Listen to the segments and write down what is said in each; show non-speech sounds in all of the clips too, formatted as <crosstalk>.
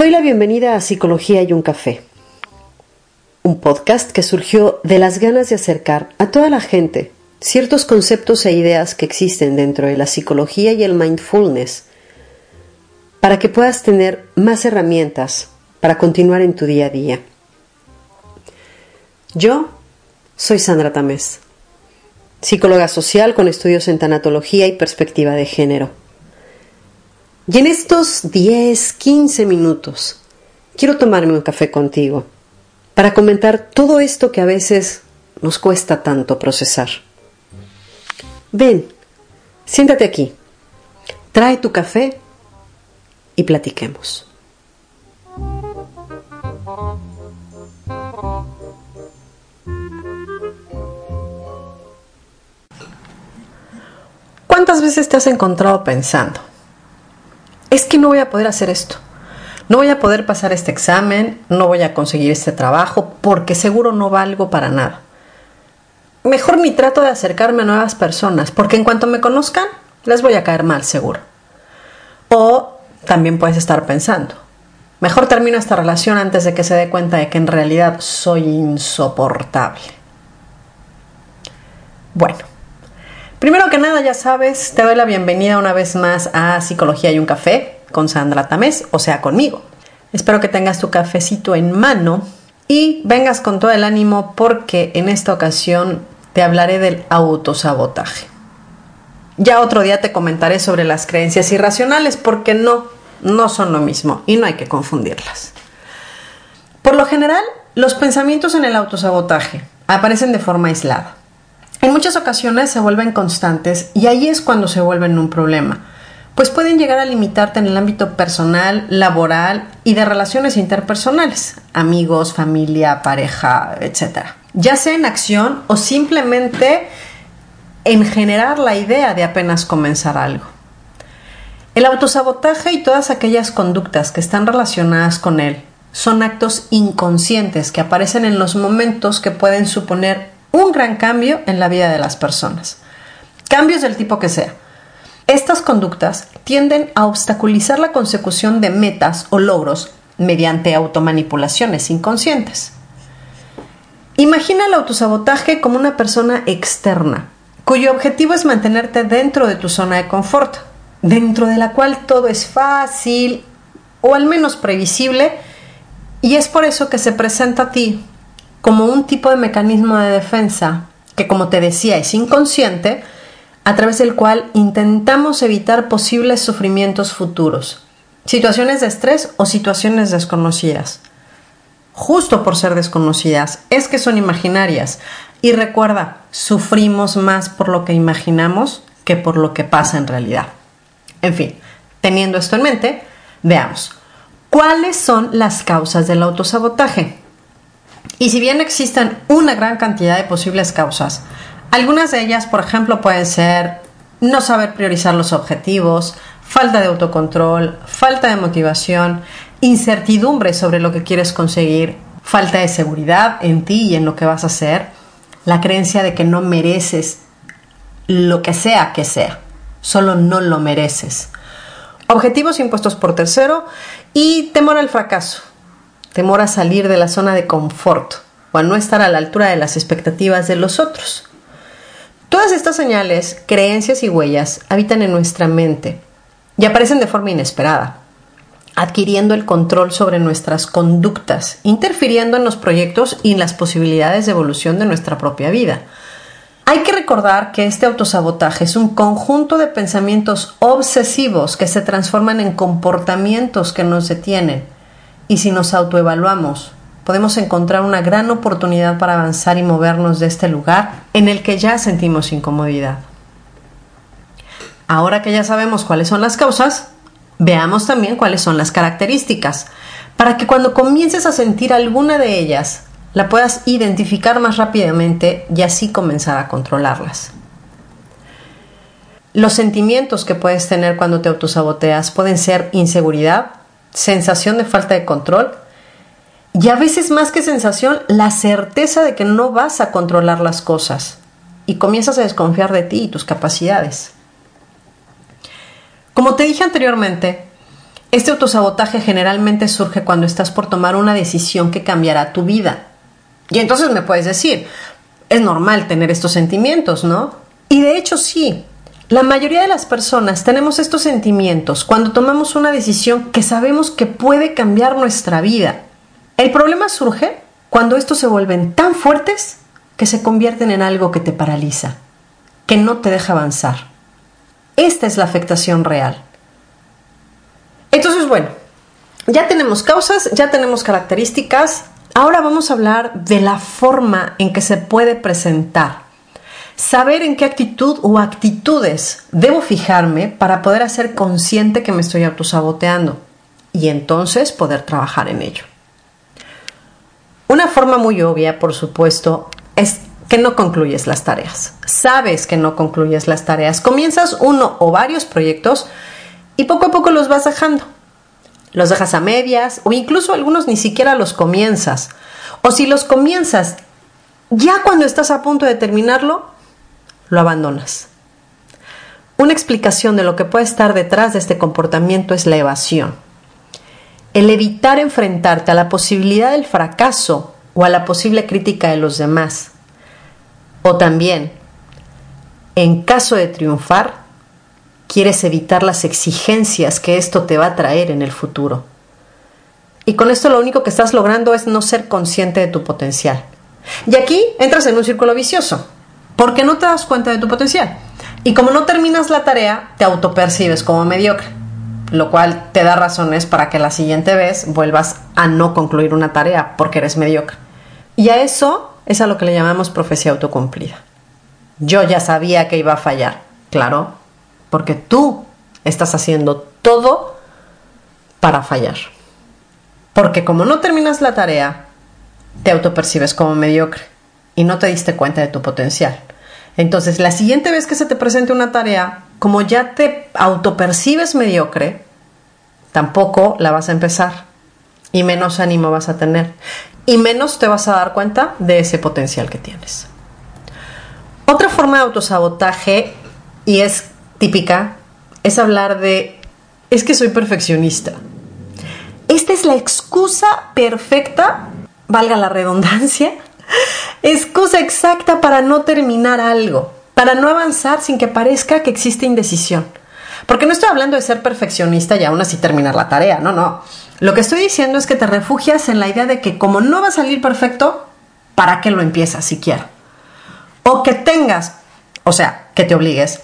Doy la bienvenida a Psicología y un café, un podcast que surgió de las ganas de acercar a toda la gente ciertos conceptos e ideas que existen dentro de la psicología y el mindfulness para que puedas tener más herramientas para continuar en tu día a día. Yo soy Sandra Tamés, psicóloga social con estudios en tanatología y perspectiva de género. Y en estos 10, 15 minutos quiero tomarme un café contigo para comentar todo esto que a veces nos cuesta tanto procesar. Ven, siéntate aquí, trae tu café y platiquemos. ¿Cuántas veces te has encontrado pensando? Es que no voy a poder hacer esto. No voy a poder pasar este examen, no voy a conseguir este trabajo porque seguro no valgo para nada. Mejor ni trato de acercarme a nuevas personas porque en cuanto me conozcan les voy a caer mal seguro. O también puedes estar pensando, mejor termino esta relación antes de que se dé cuenta de que en realidad soy insoportable. Bueno, Primero que nada, ya sabes, te doy la bienvenida una vez más a Psicología y un café con Sandra Tamés, o sea, conmigo. Espero que tengas tu cafecito en mano y vengas con todo el ánimo porque en esta ocasión te hablaré del autosabotaje. Ya otro día te comentaré sobre las creencias irracionales porque no, no son lo mismo y no hay que confundirlas. Por lo general, los pensamientos en el autosabotaje aparecen de forma aislada en muchas ocasiones se vuelven constantes y ahí es cuando se vuelven un problema, pues pueden llegar a limitarte en el ámbito personal, laboral y de relaciones interpersonales, amigos, familia, pareja, etc. Ya sea en acción o simplemente en generar la idea de apenas comenzar algo. El autosabotaje y todas aquellas conductas que están relacionadas con él son actos inconscientes que aparecen en los momentos que pueden suponer un gran cambio en la vida de las personas. Cambios del tipo que sea. Estas conductas tienden a obstaculizar la consecución de metas o logros mediante automanipulaciones inconscientes. Imagina el autosabotaje como una persona externa, cuyo objetivo es mantenerte dentro de tu zona de confort, dentro de la cual todo es fácil o al menos previsible, y es por eso que se presenta a ti como un tipo de mecanismo de defensa que, como te decía, es inconsciente, a través del cual intentamos evitar posibles sufrimientos futuros, situaciones de estrés o situaciones desconocidas. Justo por ser desconocidas, es que son imaginarias. Y recuerda, sufrimos más por lo que imaginamos que por lo que pasa en realidad. En fin, teniendo esto en mente, veamos, ¿cuáles son las causas del autosabotaje? Y si bien existen una gran cantidad de posibles causas, algunas de ellas, por ejemplo, pueden ser no saber priorizar los objetivos, falta de autocontrol, falta de motivación, incertidumbre sobre lo que quieres conseguir, falta de seguridad en ti y en lo que vas a hacer, la creencia de que no mereces lo que sea que sea, solo no lo mereces. Objetivos impuestos por tercero y temor al fracaso, temor a salir de la zona de confort o a no estar a la altura de las expectativas de los otros. Todas estas señales, creencias y huellas habitan en nuestra mente y aparecen de forma inesperada, adquiriendo el control sobre nuestras conductas, interfiriendo en los proyectos y en las posibilidades de evolución de nuestra propia vida. Hay que recordar que este autosabotaje es un conjunto de pensamientos obsesivos que se transforman en comportamientos que nos detienen y si nos autoevaluamos, podemos encontrar una gran oportunidad para avanzar y movernos de este lugar en el que ya sentimos incomodidad. Ahora que ya sabemos cuáles son las causas, veamos también cuáles son las características, para que cuando comiences a sentir alguna de ellas, la puedas identificar más rápidamente y así comenzar a controlarlas. Los sentimientos que puedes tener cuando te autosaboteas pueden ser inseguridad, sensación de falta de control y a veces más que sensación, la certeza de que no vas a controlar las cosas y comienzas a desconfiar de ti y tus capacidades. Como te dije anteriormente, este autosabotaje generalmente surge cuando estás por tomar una decisión que cambiará tu vida. Y entonces me puedes decir, es normal tener estos sentimientos, ¿no? Y de hecho sí, la mayoría de las personas tenemos estos sentimientos cuando tomamos una decisión que sabemos que puede cambiar nuestra vida. El problema surge cuando estos se vuelven tan fuertes que se convierten en algo que te paraliza, que no te deja avanzar. Esta es la afectación real. Entonces, bueno, ya tenemos causas, ya tenemos características, ahora vamos a hablar de la forma en que se puede presentar Saber en qué actitud o actitudes debo fijarme para poder hacer consciente que me estoy autosaboteando y entonces poder trabajar en ello. Una forma muy obvia, por supuesto, es que no concluyes las tareas. Sabes que no concluyes las tareas. Comienzas uno o varios proyectos y poco a poco los vas dejando. Los dejas a medias o incluso algunos ni siquiera los comienzas. O si los comienzas ya cuando estás a punto de terminarlo, lo abandonas. Una explicación de lo que puede estar detrás de este comportamiento es la evasión. El evitar enfrentarte a la posibilidad del fracaso o a la posible crítica de los demás. O también, en caso de triunfar, quieres evitar las exigencias que esto te va a traer en el futuro. Y con esto lo único que estás logrando es no ser consciente de tu potencial. Y aquí entras en un círculo vicioso porque no te das cuenta de tu potencial. Y como no terminas la tarea, te autopercibes como mediocre, lo cual te da razones para que la siguiente vez vuelvas a no concluir una tarea porque eres mediocre. Y a eso es a lo que le llamamos profecía autocumplida. Yo ya sabía que iba a fallar, claro, porque tú estás haciendo todo para fallar. Porque como no terminas la tarea, te autopercibes como mediocre y no te diste cuenta de tu potencial. Entonces, la siguiente vez que se te presente una tarea, como ya te autopercibes mediocre, tampoco la vas a empezar y menos ánimo vas a tener y menos te vas a dar cuenta de ese potencial que tienes. Otra forma de autosabotaje, y es típica, es hablar de, es que soy perfeccionista. Esta es la excusa perfecta, valga la redundancia, excusa exacta para no terminar algo, para no avanzar sin que parezca que existe indecisión. Porque no estoy hablando de ser perfeccionista y aún así terminar la tarea, no, no. Lo que estoy diciendo es que te refugias en la idea de que como no va a salir perfecto, ¿para qué lo empiezas siquiera? O que tengas, o sea, que te obligues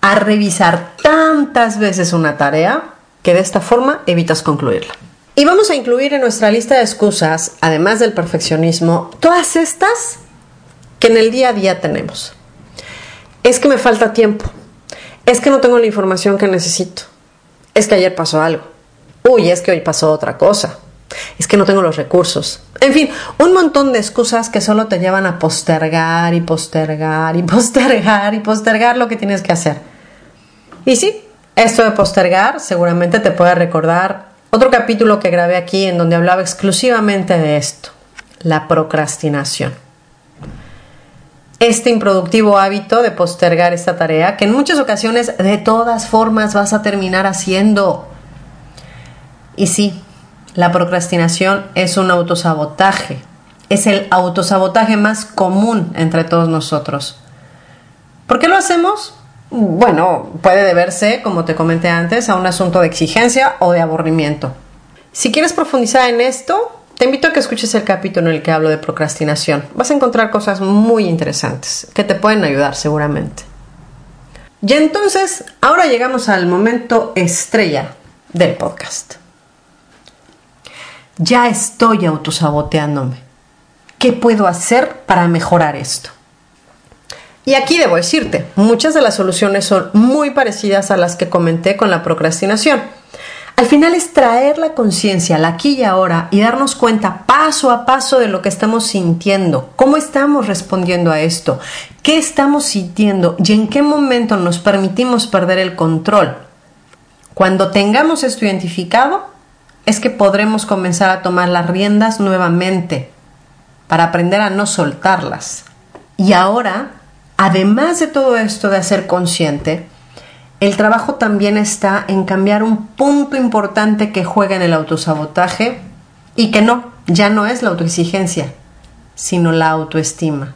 a revisar tantas veces una tarea que de esta forma evitas concluirla. Y vamos a incluir en nuestra lista de excusas, además del perfeccionismo, todas estas que en el día a día tenemos. Es que me falta tiempo. Es que no tengo la información que necesito. Es que ayer pasó algo. Uy, es que hoy pasó otra cosa. Es que no tengo los recursos. En fin, un montón de excusas que solo te llevan a postergar y postergar y <laughs> postergar y postergar lo que tienes que hacer. Y sí, esto de postergar seguramente te puede recordar otro capítulo que grabé aquí en donde hablaba exclusivamente de esto, la procrastinación. Este improductivo hábito de postergar esta tarea que en muchas ocasiones de todas formas vas a terminar haciendo. Y sí, la procrastinación es un autosabotaje. Es el autosabotaje más común entre todos nosotros. ¿Por qué lo hacemos? Bueno, puede deberse, como te comenté antes, a un asunto de exigencia o de aburrimiento. Si quieres profundizar en esto, te invito a que escuches el capítulo en el que hablo de procrastinación. Vas a encontrar cosas muy interesantes que te pueden ayudar seguramente. Y entonces, ahora llegamos al momento estrella del podcast. ya estoy autosaboteándome. ¿Qué puedo hacer para mejorar esto? Y aquí debo decirte, muchas de las soluciones son muy parecidas a las que comenté con la procrastinación. Al final es traer la conciencia al aquí y ahora y darnos cuenta paso a paso de lo que estamos sintiendo, cómo estamos respondiendo a esto, qué estamos sintiendo y en qué momento nos permitimos perder el control. Cuando tengamos esto identificado, es que podremos comenzar a tomar las riendas nuevamente para aprender a no soltarlas. Y ahora además de todo esto de ser consciente, el trabajo también está en cambiar un punto importante que juega en el autosabotaje y que no, ya no es la autoexigencia, sino la autoestima.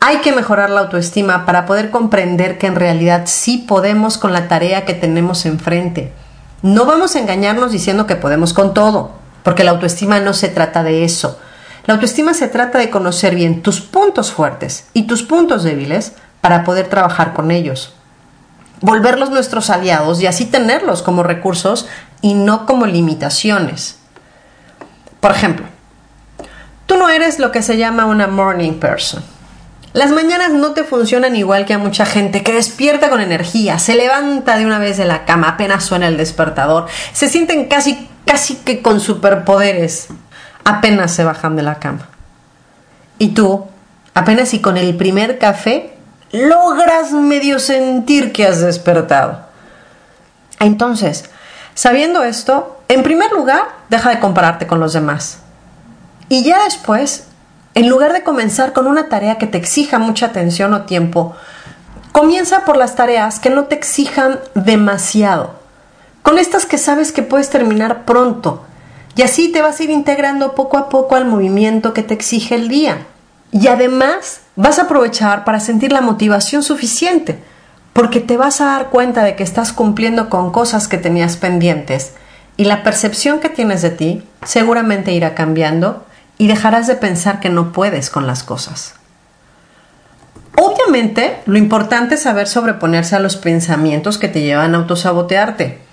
Hay que mejorar la autoestima para poder comprender que en realidad sí podemos con la tarea que tenemos enfrente. No vamos a engañarnos diciendo que podemos con todo, porque la autoestima no se trata de eso la autoestima se trata de conocer bien tus puntos fuertes y tus puntos débiles para poder trabajar con ellos. Volverlos nuestros aliados y así tenerlos como recursos y no como limitaciones. Por ejemplo, tú no eres lo que se llama una morning person. Las mañanas no te funcionan igual que a mucha gente que despierta con energía, se levanta de una vez de la cama apenas suena el despertador, se sienten casi casi que con superpoderes apenas se bajan de la cama. Y tú, apenas y con el primer café, logras medio sentir que has despertado. Entonces, sabiendo esto, en primer lugar, deja de compararte con los demás. Y ya después, en lugar de comenzar con una tarea que te exija mucha atención o tiempo, comienza por las tareas que no te exijan demasiado. Con estas que sabes que puedes terminar pronto, y así te vas a ir integrando poco a poco al movimiento que te exige el día. Y además vas a aprovechar para sentir la motivación suficiente, porque te vas a dar cuenta de que estás cumpliendo con cosas que tenías pendientes y la percepción que tienes de ti seguramente irá cambiando y dejarás de pensar que no puedes con las cosas. Obviamente, lo importante es saber sobreponerse a los pensamientos que te llevan a autosabotearte.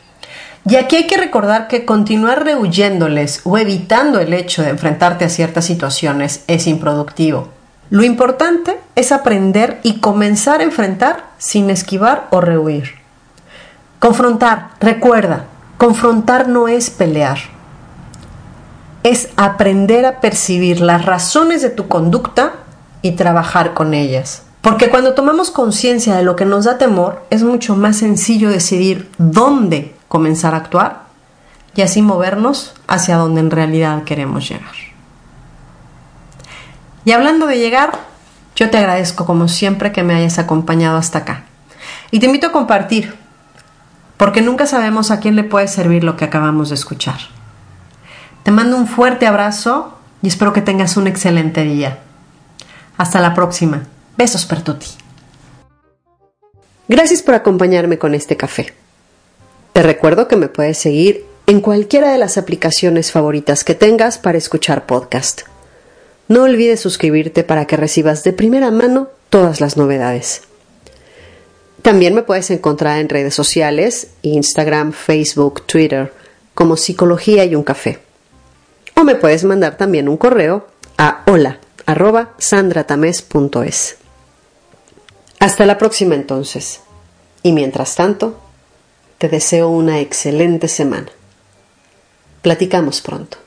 Y aquí hay que recordar que continuar rehuyéndoles o evitando el hecho de enfrentarte a ciertas situaciones es improductivo. Lo importante es aprender y comenzar a enfrentar sin esquivar o rehuir. Confrontar, recuerda, confrontar no es pelear. Es aprender a percibir las razones de tu conducta y trabajar con ellas. Porque cuando tomamos conciencia de lo que nos da temor, es mucho más sencillo decidir dónde comenzar a actuar y así movernos hacia donde en realidad queremos llegar. Y hablando de llegar, yo te agradezco como siempre que me hayas acompañado hasta acá. Y te invito a compartir, porque nunca sabemos a quién le puede servir lo que acabamos de escuchar. Te mando un fuerte abrazo y espero que tengas un excelente día. Hasta la próxima. Besos per tutti. Gracias por acompañarme con este café. Te recuerdo que me puedes seguir en cualquiera de las aplicaciones favoritas que tengas para escuchar podcast. No olvides suscribirte para que recibas de primera mano todas las novedades. También me puedes encontrar en redes sociales, Instagram, Facebook, Twitter, como Psicología y un café. O me puedes mandar también un correo a hola Hasta la próxima entonces. Y mientras tanto, te deseo una excelente semana. Platicamos pronto.